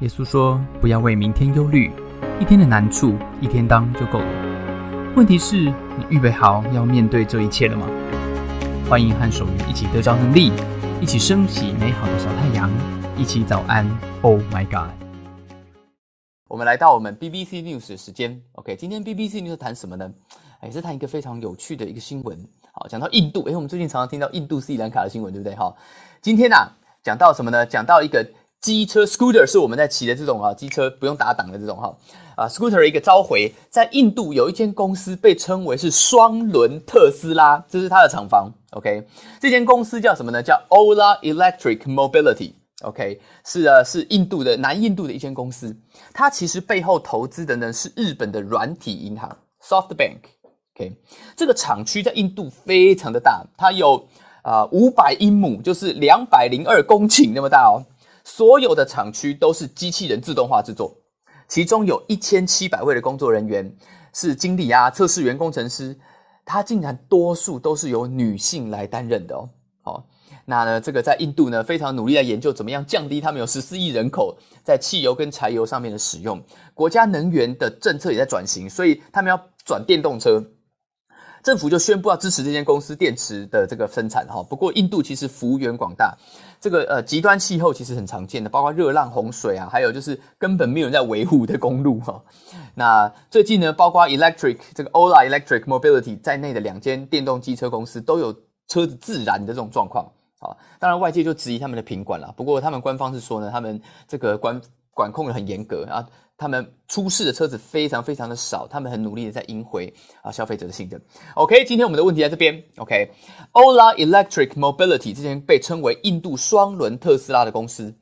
耶稣说：“不要为明天忧虑，一天的难处一天当就够了。问题是，你预备好要面对这一切了吗？”欢迎和守愚一起得着能力，一起升起美好的小太阳，一起早安。Oh my God！我们来到我们 BBC News 的时间。OK，今天 BBC News 谈什么呢？哎，是谈一个非常有趣的一个新闻。好，讲到印度，哎，我们最近常常听到印度斯里兰卡的新闻，对不对？哈，今天呢，讲到什么呢？讲到一个。机车 scooter 是我们在骑的这种啊，机车不用打档的这种哈啊，scooter 一个召回，在印度有一间公司被称为是双轮特斯拉，这是它的厂房。OK，这间公司叫什么呢？叫 Ola Electric Mobility。OK，是啊，是印度的南印度的一间公司，它其实背后投资的呢是日本的软体银行 SoftBank。OK，这个厂区在印度非常的大，它有啊五百英亩，就是两百零二公顷那么大哦。所有的厂区都是机器人自动化制作，其中有一千七百位的工作人员是经理啊、测试员、工程师，他竟然多数都是由女性来担任的哦。好，那呢，这个在印度呢非常努力在研究怎么样降低他们有十四亿人口在汽油跟柴油上面的使用，国家能源的政策也在转型，所以他们要转电动车。政府就宣布要支持这间公司电池的这个生产哈。不过印度其实幅员广大，这个呃极端气候其实很常见的，包括热浪、洪水啊，还有就是根本没有人在维护的公路哈。那最近呢，包括 Electric 这个 Ola Electric Mobility 在内的两间电动机车公司都有车子自燃的这种状况啊。当然外界就质疑他们的品管了，不过他们官方是说呢，他们这个管管控的很严格啊。他们出事的车子非常非常的少，他们很努力的在赢回啊消费者的信任。OK，今天我们的问题在这边。OK，Ola Electric Mobility 之前被称为印度双轮特斯拉的公司，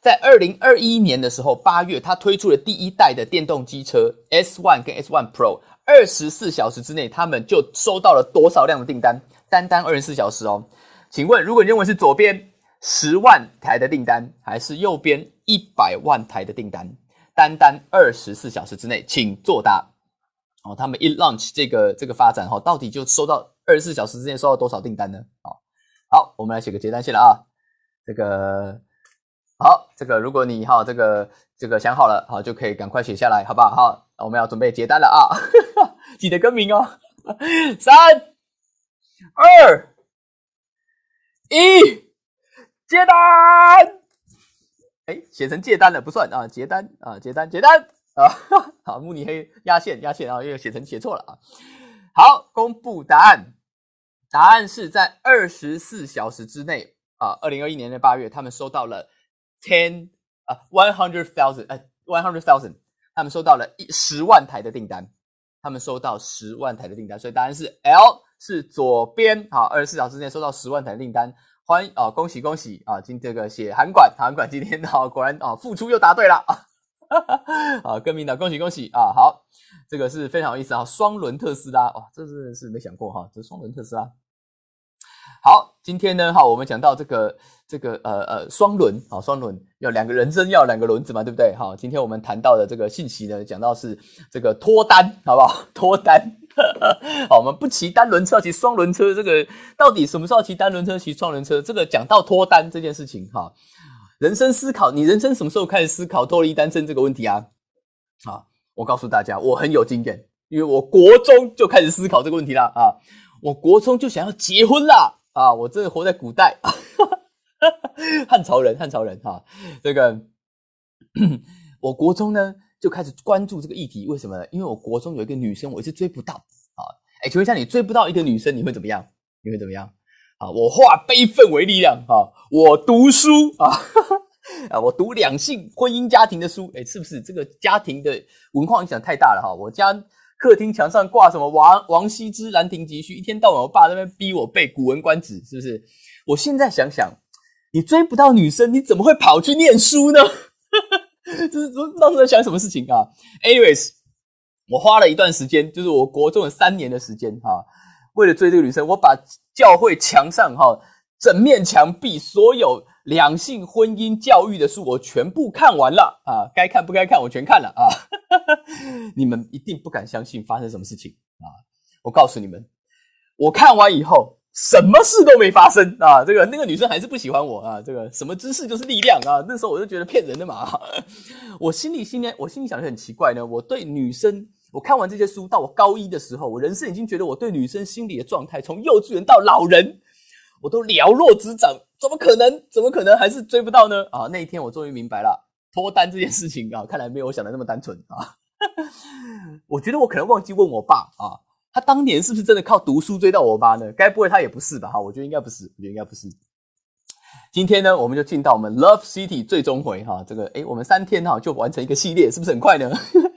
在二零二一年的时候八月，它推出了第一代的电动机车 S One 跟 S One Pro，二十四小时之内，他们就收到了多少量的订单？单单二十四小时哦。请问，如果你认为是左边十万台的订单，还是右边一百万台的订单？单单二十四小时之内，请作答。哦，他们一 launch 这个这个发展哈，到底就收到二十四小时之内收到多少订单呢？哦，好，我们来写个结单线了啊。这个好，这个如果你哈这个这个想好了，好就可以赶快写下来，好不好？好，我们要准备结单了啊，记得更名哦。三二一，接单。哎，写成借单了不算啊，结单啊，结单结单啊，好，慕尼黑压线压线啊，又写成写错了啊。好，公布答案，答案是在二十四小时之内啊，二零二一年的八月，他们收到了 ten 啊 one hundred thousand 呃 one hundred thousand，他们收到了一十万台的订单，他们收到十万台的订单，所以答案是 L 是左边，好，二十四小时之内收到十万台的订单。欢迎啊！恭喜恭喜啊！今这个写韩管，韩管今天啊，果然啊，付出又答对了啊！啊，各位领导，恭喜恭喜啊！好，这个是非常有意思啊，双轮特斯拉哇，这真的是没想过哈，这双轮特斯拉。好，今天呢，哈，我们讲到这个这个呃呃双轮啊，双轮要两个人生要两个轮子嘛，对不对？好，今天我们谈到的这个信息呢，讲到是这个脱单，好不好？脱单。好，我们不骑单轮车，骑双轮车。这个到底什么时候骑单轮车，骑双轮车？这个讲到脱单这件事情，哈，人生思考，你人生什么时候开始思考脱离单身这个问题啊？啊，我告诉大家，我很有经验，因为我国中就开始思考这个问题了啊，我国中就想要结婚啦啊，我真的活在古代，汉朝人，汉朝人哈，这个 我国中呢。就开始关注这个议题，为什么？因为我国中有一个女生，我一直追不到啊！哎，请问一下，你追不到一个女生，你会怎么样？你会怎么样？啊，我化悲愤为力量啊！我读书啊 啊！我读两性、婚姻、家庭的书，哎，是不是这个家庭的文化影响太大了哈？我家客厅墙上挂什么王王羲之《兰亭集序》，一天到晚我爸在那边逼我背《古文观止》，是不是？我现在想想，你追不到女生，你怎么会跑去念书呢？就是当时在想什么事情啊？Anyways，我花了一段时间，就是我国中的三年的时间哈，为了追这个女生，我把教会墙上哈整面墙壁所有两性婚姻教育的书，我全部看完了啊，该看不该看我全看了啊。你们一定不敢相信发生什么事情啊！我告诉你们，我看完以后，什么事都没发生啊！这个那个女生还是不喜欢我啊！这个什么知识就是力量啊！那时候我就觉得骗人的嘛！我心里心里我心里想的很奇怪呢。我对女生，我看完这些书，到我高一的时候，我人生已经觉得我对女生心理的状态，从幼稚园到老人，我都了若指掌。怎么可能？怎么可能还是追不到呢？啊！那一天我终于明白了脱单这件事情啊，看来没有我想的那么单纯啊！我觉得我可能忘记问我爸啊。他当年是不是真的靠读书追到我妈呢？该不会他也不是吧？哈，我觉得应该不是，我觉得应该不是。今天呢，我们就进到我们 Love City 最终回哈，这个诶，我们三天哈就完成一个系列，是不是很快呢？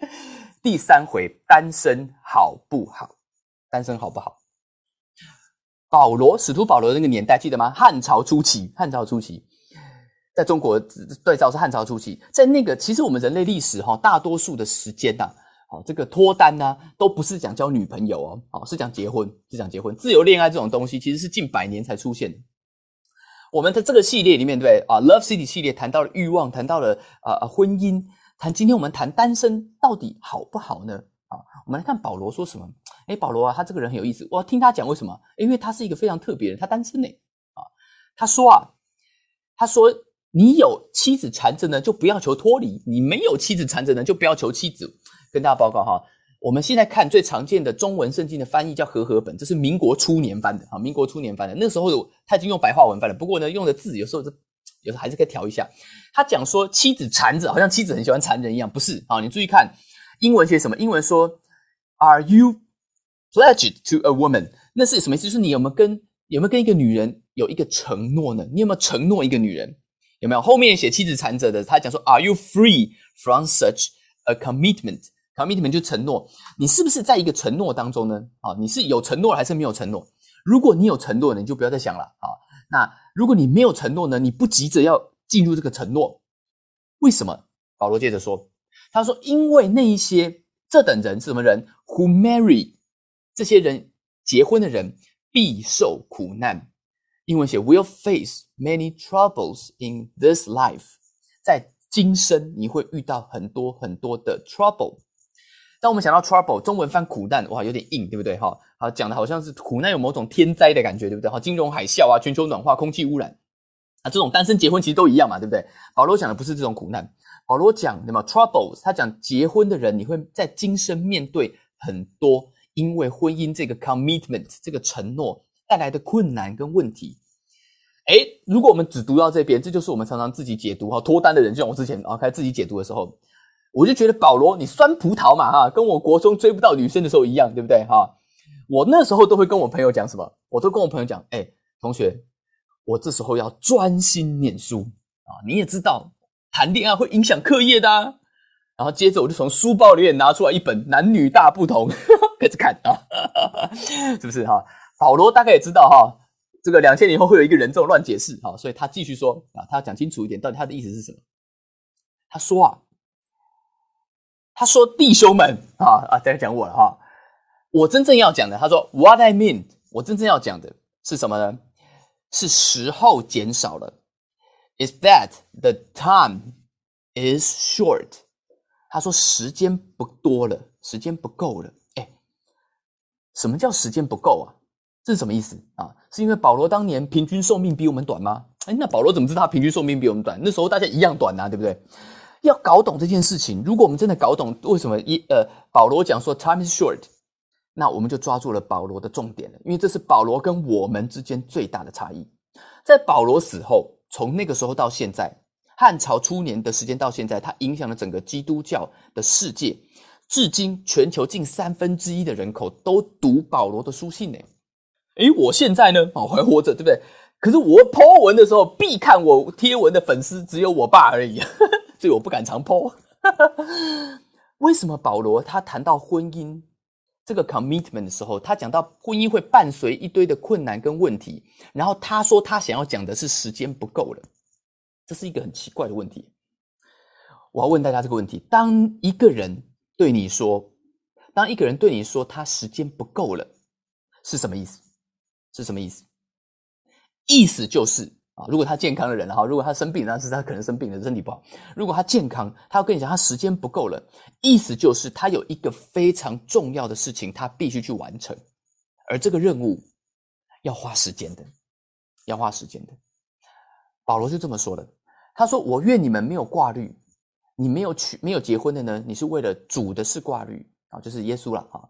第三回单身好不好？单身好不好？保罗，使徒保罗那个年代记得吗？汉朝初期，汉朝初期，在中国对照是汉朝初期，在那个其实我们人类历史哈，大多数的时间呐。哦，这个脱单呢，都不是讲交女朋友哦，哦，是讲结婚，是讲结婚。自由恋爱这种东西，其实是近百年才出现的。我们的这个系列里面，对啊？Love City 系列谈到了欲望，谈到了啊婚姻，谈今天我们谈单身到底好不好呢？啊，我们来看保罗说什么？哎，保罗啊，他这个人很有意思，我听他讲为什么？因为他是一个非常特别的，他单身呢。啊，他说啊，他说你有妻子缠着呢，就不要求脱离；你没有妻子缠着呢，就不要求妻子。跟大家报告哈，我们现在看最常见的中文圣经的翻译叫和合本，这是民国初年翻的啊，民国初年翻的。那时候他已经用白话文翻了，不过呢，用的字有时候是有时候还是可以调一下。他讲说妻子缠着，好像妻子很喜欢缠人一样，不是啊？你注意看英文写什么？英文说 Are you pledged to a woman？那是什么意思？就是你有没有跟有没有跟一个女人有一个承诺呢？你有没有承诺一个女人？有没有？后面写妻子缠着的，他讲说 Are you free from such a commitment？Commitment 就承诺，你是不是在一个承诺当中呢？啊，你是有承诺还是没有承诺？如果你有承诺，你就不要再想了啊。那如果你没有承诺呢？你不急着要进入这个承诺，为什么？保罗接着说，他说，因为那一些这等人是什么人？Who marry 这些人结婚的人必受苦难。英文写 will face many troubles in this life，在今生你会遇到很多很多的 trouble。当我们想到 trouble，中文翻苦难，哇，有点硬，对不对？哈，好讲的好像是苦难有某种天灾的感觉，对不对？哈，金融海啸啊，全球暖化，空气污染啊，这种单身结婚其实都一样嘛，对不对？保罗讲的不是这种苦难，保罗讲什么 troubles？他讲结婚的人，你会在今生面对很多因为婚姻这个 commitment 这个承诺带来的困难跟问题。哎，如果我们只读到这边，这就是我们常常自己解读哈，脱单的人，就像我之前啊开始自己解读的时候。我就觉得保罗，你酸葡萄嘛哈，跟我国中追不到女生的时候一样，对不对哈？我那时候都会跟我朋友讲什么？我都跟我朋友讲，哎，同学，我这时候要专心念书啊！你也知道，谈恋爱会影响课业的。然后接着我就从书包里面拿出来一本《男女大不同》，开始看啊，是不是哈？保罗大概也知道哈，这个两千年后会有一个人这种乱解释哈，所以他继续说啊，他要讲清楚一点，到底他的意思是什么？他说啊。他说：“弟兄们，啊啊，在讲我了哈。我真正要讲的，他说，What I mean，我真正要讲的是什么呢？是时候减少了。Is that the time is short？他说时间不多了，时间不够了。哎，什么叫时间不够啊？这是什么意思啊？是因为保罗当年平均寿命比我们短吗？哎，那保罗怎么知道他平均寿命比我们短？那时候大家一样短呐，对不对？”要搞懂这件事情，如果我们真的搞懂为什么一呃保罗讲说 time is short，那我们就抓住了保罗的重点了，因为这是保罗跟我们之间最大的差异。在保罗死后，从那个时候到现在，汉朝初年的时间到现在，它影响了整个基督教的世界，至今全球近三分之一的人口都读保罗的书信呢。诶，我现在呢，哦还活着，对不对？可是我 po 文的时候，必看我贴文的粉丝只有我爸而已。所以我不敢常剖。为什么保罗他谈到婚姻这个 commitment 的时候，他讲到婚姻会伴随一堆的困难跟问题，然后他说他想要讲的是时间不够了，这是一个很奇怪的问题。我要问大家这个问题：当一个人对你说，当一个人对你说他时间不够了，是什么意思？是什么意思？意思就是。啊，如果他健康的人哈，如果他生病，那是他可能生病了，身体不好。如果他健康，他要跟你讲，他时间不够了，意思就是他有一个非常重要的事情，他必须去完成，而这个任务要花时间的，要花时间的。保罗是这么说的，他说：“我愿你们没有挂虑，你没有娶没有结婚的呢，你是为了主的是挂虑啊，就是耶稣了啊。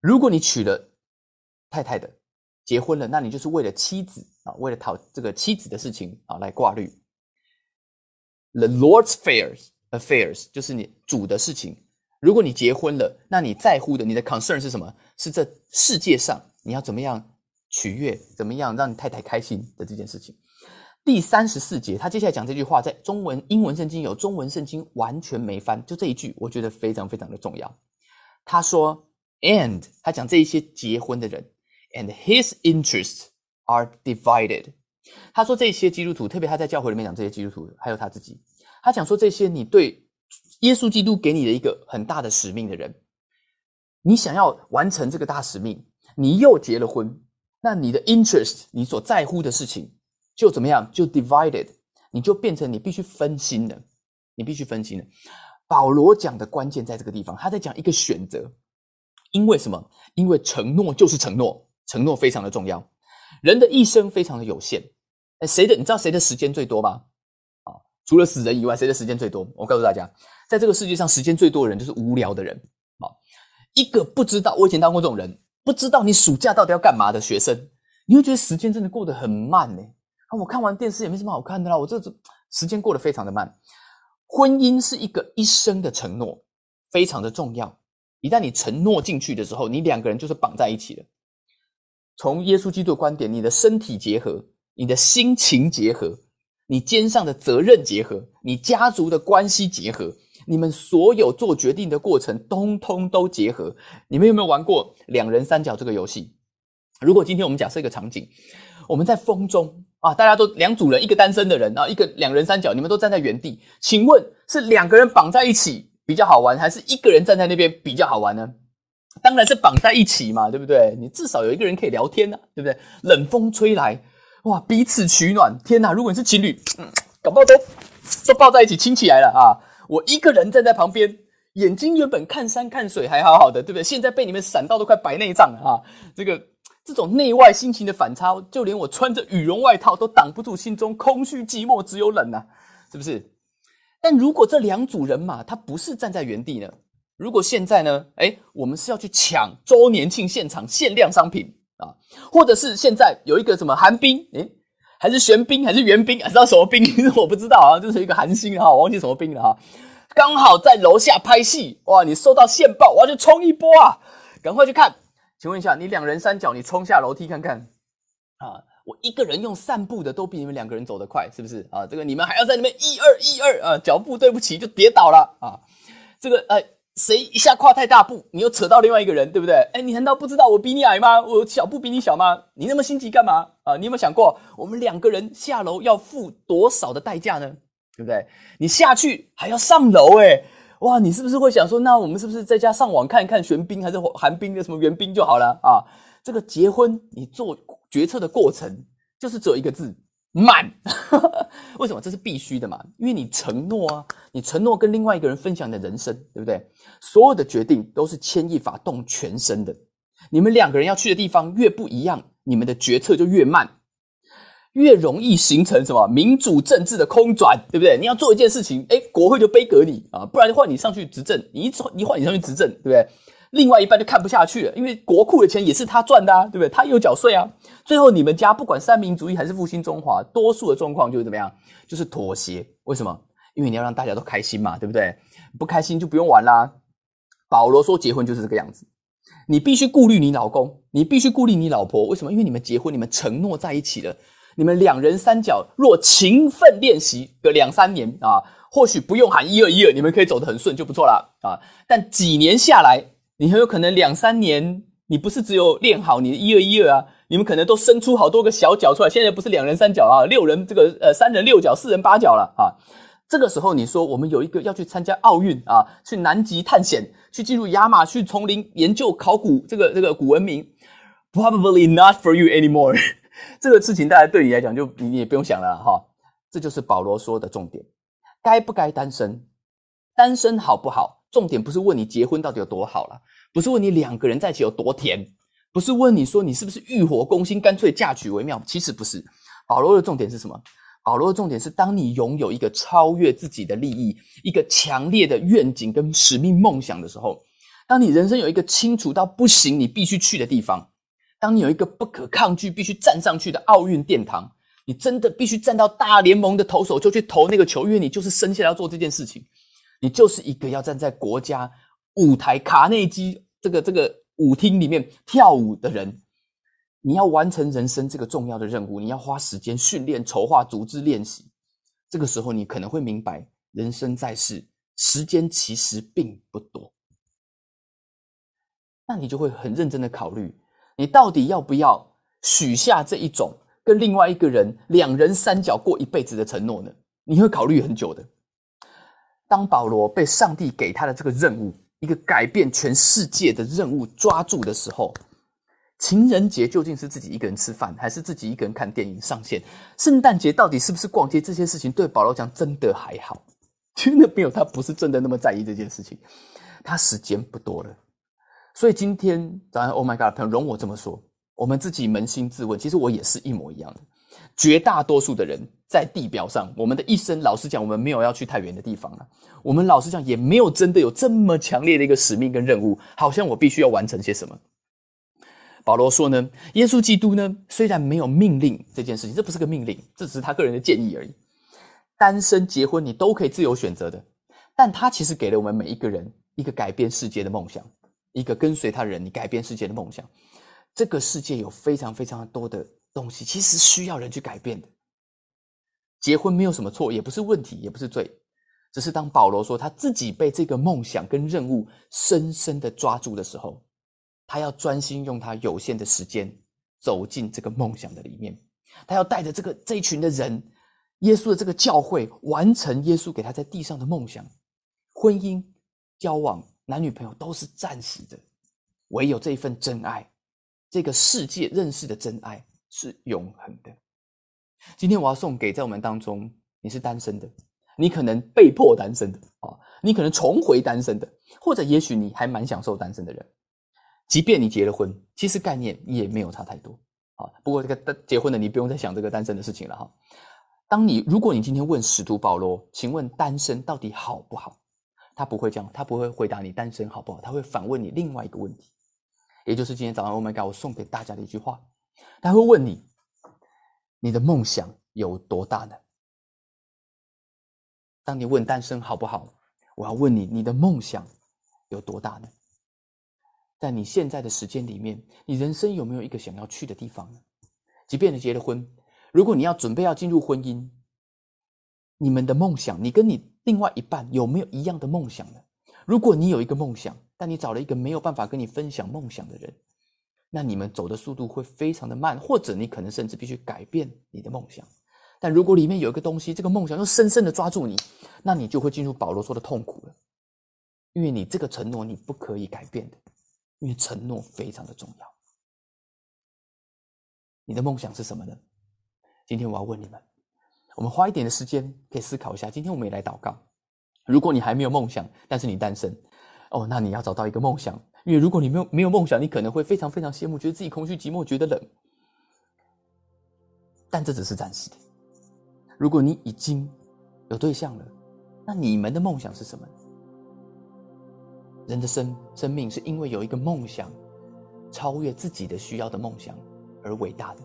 如果你娶了太太的，结婚了，那你就是为了妻子啊，为了讨这个妻子的事情啊来挂虑。The Lord's affairs affairs 就是你主的事情。如果你结婚了，那你在乎的你的 concern 是什么？是这世界上你要怎么样取悦，怎么样让你太太开心的这件事情。”第三十四节，他接下来讲这句话，在中文、英文圣经有，中文圣经完全没翻，就这一句，我觉得非常非常的重要。他说，and 他讲这一些结婚的人，and his interests are divided。他说这些基督徒，特别他在教会里面讲这些基督徒，还有他自己，他讲说这些你对耶稣基督给你的一个很大的使命的人，你想要完成这个大使命，你又结了婚，那你的 interest，你所在乎的事情。就怎么样？就 divided，你就变成你必须分心的，你必须分心的。保罗讲的关键在这个地方，他在讲一个选择。因为什么？因为承诺就是承诺，承诺非常的重要。人的一生非常的有限。哎，谁的？你知道谁的时间最多吗？啊，除了死人以外，谁的时间最多？我告诉大家，在这个世界上，时间最多的人就是无聊的人。啊，一个不知道，我以前当过这种人，不知道你暑假到底要干嘛的学生，你会觉得时间真的过得很慢呢。啊我看完电视也没什么好看的啦。我这时间过得非常的慢。婚姻是一个一生的承诺，非常的重要。一旦你承诺进去的时候，你两个人就是绑在一起了。从耶稣基督的观点，你的身体结合，你的心情结合，你肩上的责任结合，你家族的关系结合，你们所有做决定的过程，通通都结合。你们有没有玩过两人三角这个游戏？如果今天我们假设一个场景，我们在风中。啊！大家都两组人，一个单身的人啊，一个两人三角，你们都站在原地。请问是两个人绑在一起比较好玩，还是一个人站在那边比较好玩呢？当然是绑在一起嘛，对不对？你至少有一个人可以聊天呢，对不对？冷风吹来，哇，彼此取暖。天哪！如果你是情侣，嗯，搞不好都都抱在一起亲起来了啊！我一个人站在旁边，眼睛原本看山看水还好好的，对不对？现在被你们闪到都快白内障了啊！这个。这种内外心情的反差，就连我穿着羽绒外套都挡不住心中空虚寂寞，只有冷呐，是不是？但如果这两组人马他不是站在原地呢？如果现在呢？哎，我们是要去抢周年庆现场限量商品啊，或者是现在有一个什么寒冰，哎，还是玄冰，还是元冰，知道什么冰？我不知道啊，就是一个寒星哈，我忘记什么冰了哈。刚好在楼下拍戏，哇，你收到线报，我要去冲一波啊，赶快去看。请问一下，你两人三脚，你冲下楼梯看看啊！我一个人用散步的都比你们两个人走得快，是不是啊？这个你们还要在那边一二一二啊，脚步对不起就跌倒了啊！这个呃，谁一下跨太大步，你又扯到另外一个人，对不对？哎，你难道不知道我比你矮吗？我脚步比你小吗？你那么心急干嘛啊？你有没有想过，我们两个人下楼要付多少的代价呢？对不对？你下去还要上楼，哎。哇，你是不是会想说，那我们是不是在家上网看一看玄冰还是寒冰的什么元冰就好了啊？这个结婚你做决策的过程就是只有一个字慢，为什么？这是必须的嘛，因为你承诺啊，你承诺跟另外一个人分享你的人生，对不对？所有的决定都是牵一发动全身的，你们两个人要去的地方越不一样，你们的决策就越慢。越容易形成什么民主政治的空转，对不对？你要做一件事情，哎，国会就背革你啊，不然就换你上去执政。你一你换你上去执政，对不对？另外一半就看不下去了，因为国库的钱也是他赚的啊，对不对？他有缴税啊。最后你们家不管三民主义还是复兴中华，多数的状况就是怎么样？就是妥协。为什么？因为你要让大家都开心嘛，对不对？不开心就不用玩啦。保罗说结婚就是这个样子，你必须顾虑你老公，你必须顾虑你老婆。为什么？因为你们结婚，你们承诺在一起了。你们两人三角若勤奋练习个两三年啊，或许不用喊一二一二，你们可以走得很顺就不错了啊。但几年下来，你很有可能两三年，你不是只有练好你的一二一二啊，你们可能都生出好多个小脚出来。现在不是两人三角啊，六人这个呃三人六角、四人八角了啊。这个时候你说我们有一个要去参加奥运啊，去南极探险，去进入亚马逊丛林研究考古这个这个古文明，probably not for you anymore。这个事情，大家对你来讲就你也不用想了哈。这就是保罗说的重点：该不该单身？单身好不好？重点不是问你结婚到底有多好了，不是问你两个人在一起有多甜，不是问你说你是不是欲火攻心，干脆嫁娶为妙。其实不是。保罗的重点是什么？保罗的重点是，当你拥有一个超越自己的利益、一个强烈的愿景跟使命梦想的时候，当你人生有一个清楚到不行你必须去的地方，当你有一个不可抗拒必须站上去的奥运殿堂，你真的必须站到大联盟的投手就去投那个球，因为你就是生下来要做这件事情，你就是一个要站在国家舞台卡内基这个这个。舞厅里面跳舞的人，你要完成人生这个重要的任务，你要花时间训练、筹划、组织、练习。这个时候，你可能会明白，人生在世，时间其实并不多。那你就会很认真的考虑，你到底要不要许下这一种跟另外一个人两人三角过一辈子的承诺呢？你会考虑很久的。当保罗被上帝给他的这个任务。一个改变全世界的任务抓住的时候，情人节究竟是自己一个人吃饭，还是自己一个人看电影上线？圣诞节到底是不是逛街？这些事情对保罗讲真的还好，真的没有他不是真的那么在意这件事情。他时间不多了，所以今天早上，Oh my God，朋友容我这么说，我们自己扪心自问，其实我也是一模一样的。绝大多数的人在地表上，我们的一生，老实讲，我们没有要去太远的地方了。我们老实讲，也没有真的有这么强烈的一个使命跟任务，好像我必须要完成些什么。保罗说呢，耶稣基督呢，虽然没有命令这件事情，这不是个命令，这只是他个人的建议而已。单身、结婚，你都可以自由选择的。但他其实给了我们每一个人一个改变世界的梦想，一个跟随他人，你改变世界的梦想。这个世界有非常非常多的。东西其实需要人去改变的。结婚没有什么错，也不是问题，也不是罪，只是当保罗说他自己被这个梦想跟任务深深的抓住的时候，他要专心用他有限的时间走进这个梦想的里面，他要带着这个这一群的人，耶稣的这个教会，完成耶稣给他在地上的梦想。婚姻、交往、男女朋友都是暂时的，唯有这一份真爱，这个世界认识的真爱。是永恒的。今天我要送给在我们当中，你是单身的，你可能被迫单身的啊，你可能重回单身的，或者也许你还蛮享受单身的人。即便你结了婚，其实概念也没有差太多啊。不过这个结婚的你不用再想这个单身的事情了哈。当你如果你今天问使徒保罗，请问单身到底好不好？他不会这样，他不会回答你单身好不好，他会反问你另外一个问题，也就是今天早上 Oh my God，我送给大家的一句话。他会问你：“你的梦想有多大呢？”当你问单身好不好，我要问你：你的梦想有多大呢？在你现在的时间里面，你人生有没有一个想要去的地方呢？即便你结了婚，如果你要准备要进入婚姻，你们的梦想，你跟你另外一半有没有一样的梦想呢？如果你有一个梦想，但你找了一个没有办法跟你分享梦想的人。那你们走的速度会非常的慢，或者你可能甚至必须改变你的梦想。但如果里面有一个东西，这个梦想又深深的抓住你，那你就会进入保罗说的痛苦了，因为你这个承诺你不可以改变的，因为承诺非常的重要。你的梦想是什么呢？今天我要问你们，我们花一点的时间可以思考一下。今天我们也来祷告。如果你还没有梦想，但是你单身，哦，那你要找到一个梦想。因为如果你没有没有梦想，你可能会非常非常羡慕，觉得自己空虚寂寞，觉得冷。但这只是暂时的。如果你已经有对象了，那你们的梦想是什么？人的生生命是因为有一个梦想，超越自己的需要的梦想而伟大的。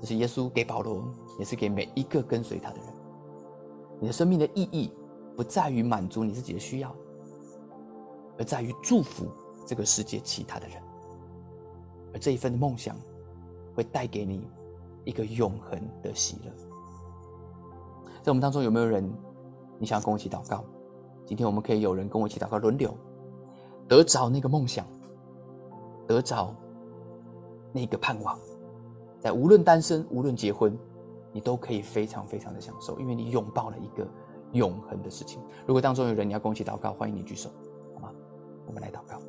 这是耶稣给保罗，也是给每一个跟随他的人。你的生命的意义不在于满足你自己的需要，而在于祝福。这个世界其他的人，而这一份的梦想，会带给你一个永恒的喜乐。在我们当中有没有人，你想要跟我一起祷告？今天我们可以有人跟我一起祷告，轮流得着那个梦想，得着那个盼望，在无论单身无论结婚，你都可以非常非常的享受，因为你拥抱了一个永恒的事情。如果当中有人你要跟我一起祷告，欢迎你举手，好吗？我们来祷告。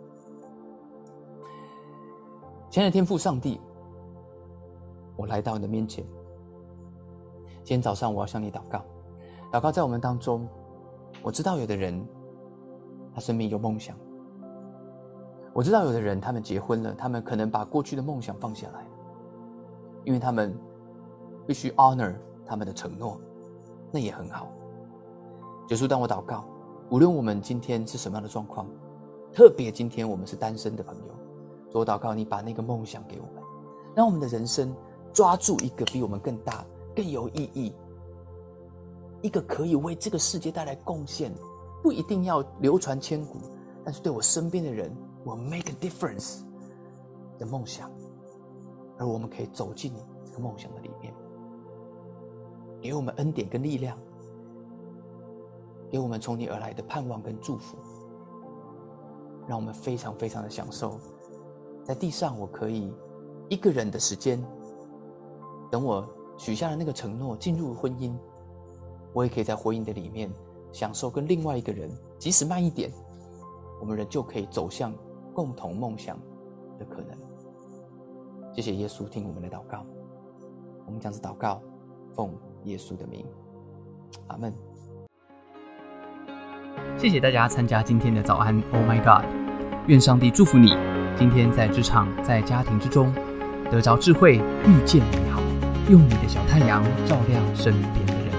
亲爱的天父上帝，我来到你的面前。今天早上我要向你祷告，祷告在我们当中。我知道有的人，他生命有梦想，我知道有的人他们结婚了，他们可能把过去的梦想放下来，因为他们必须 honor 他们的承诺，那也很好。结束，当我祷告，无论我们今天是什么样的状况，特别今天我们是单身的朋友，主祷告你把那个梦想给我们，让我们的人生抓住一个比我们更大、更有意义。一个可以为这个世界带来贡献，不一定要流传千古，但是对我身边的人，我 make a difference 的梦想，而我们可以走进这个梦想的里面，给我们恩典跟力量，给我们从你而来的盼望跟祝福，让我们非常非常的享受，在地上我可以一个人的时间，等我许下了那个承诺，进入婚姻。我也可以在婚姻的里面享受跟另外一个人，即使慢一点，我们人就可以走向共同梦想的可能。谢谢耶稣听我们的祷告，我们将是祷告，奉耶稣的名，阿门。谢谢大家参加今天的早安，Oh my God！愿上帝祝福你，今天在职场、在家庭之中得着智慧，遇见美好，用你的小太阳照亮身边的人。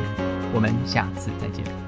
我们下次再见。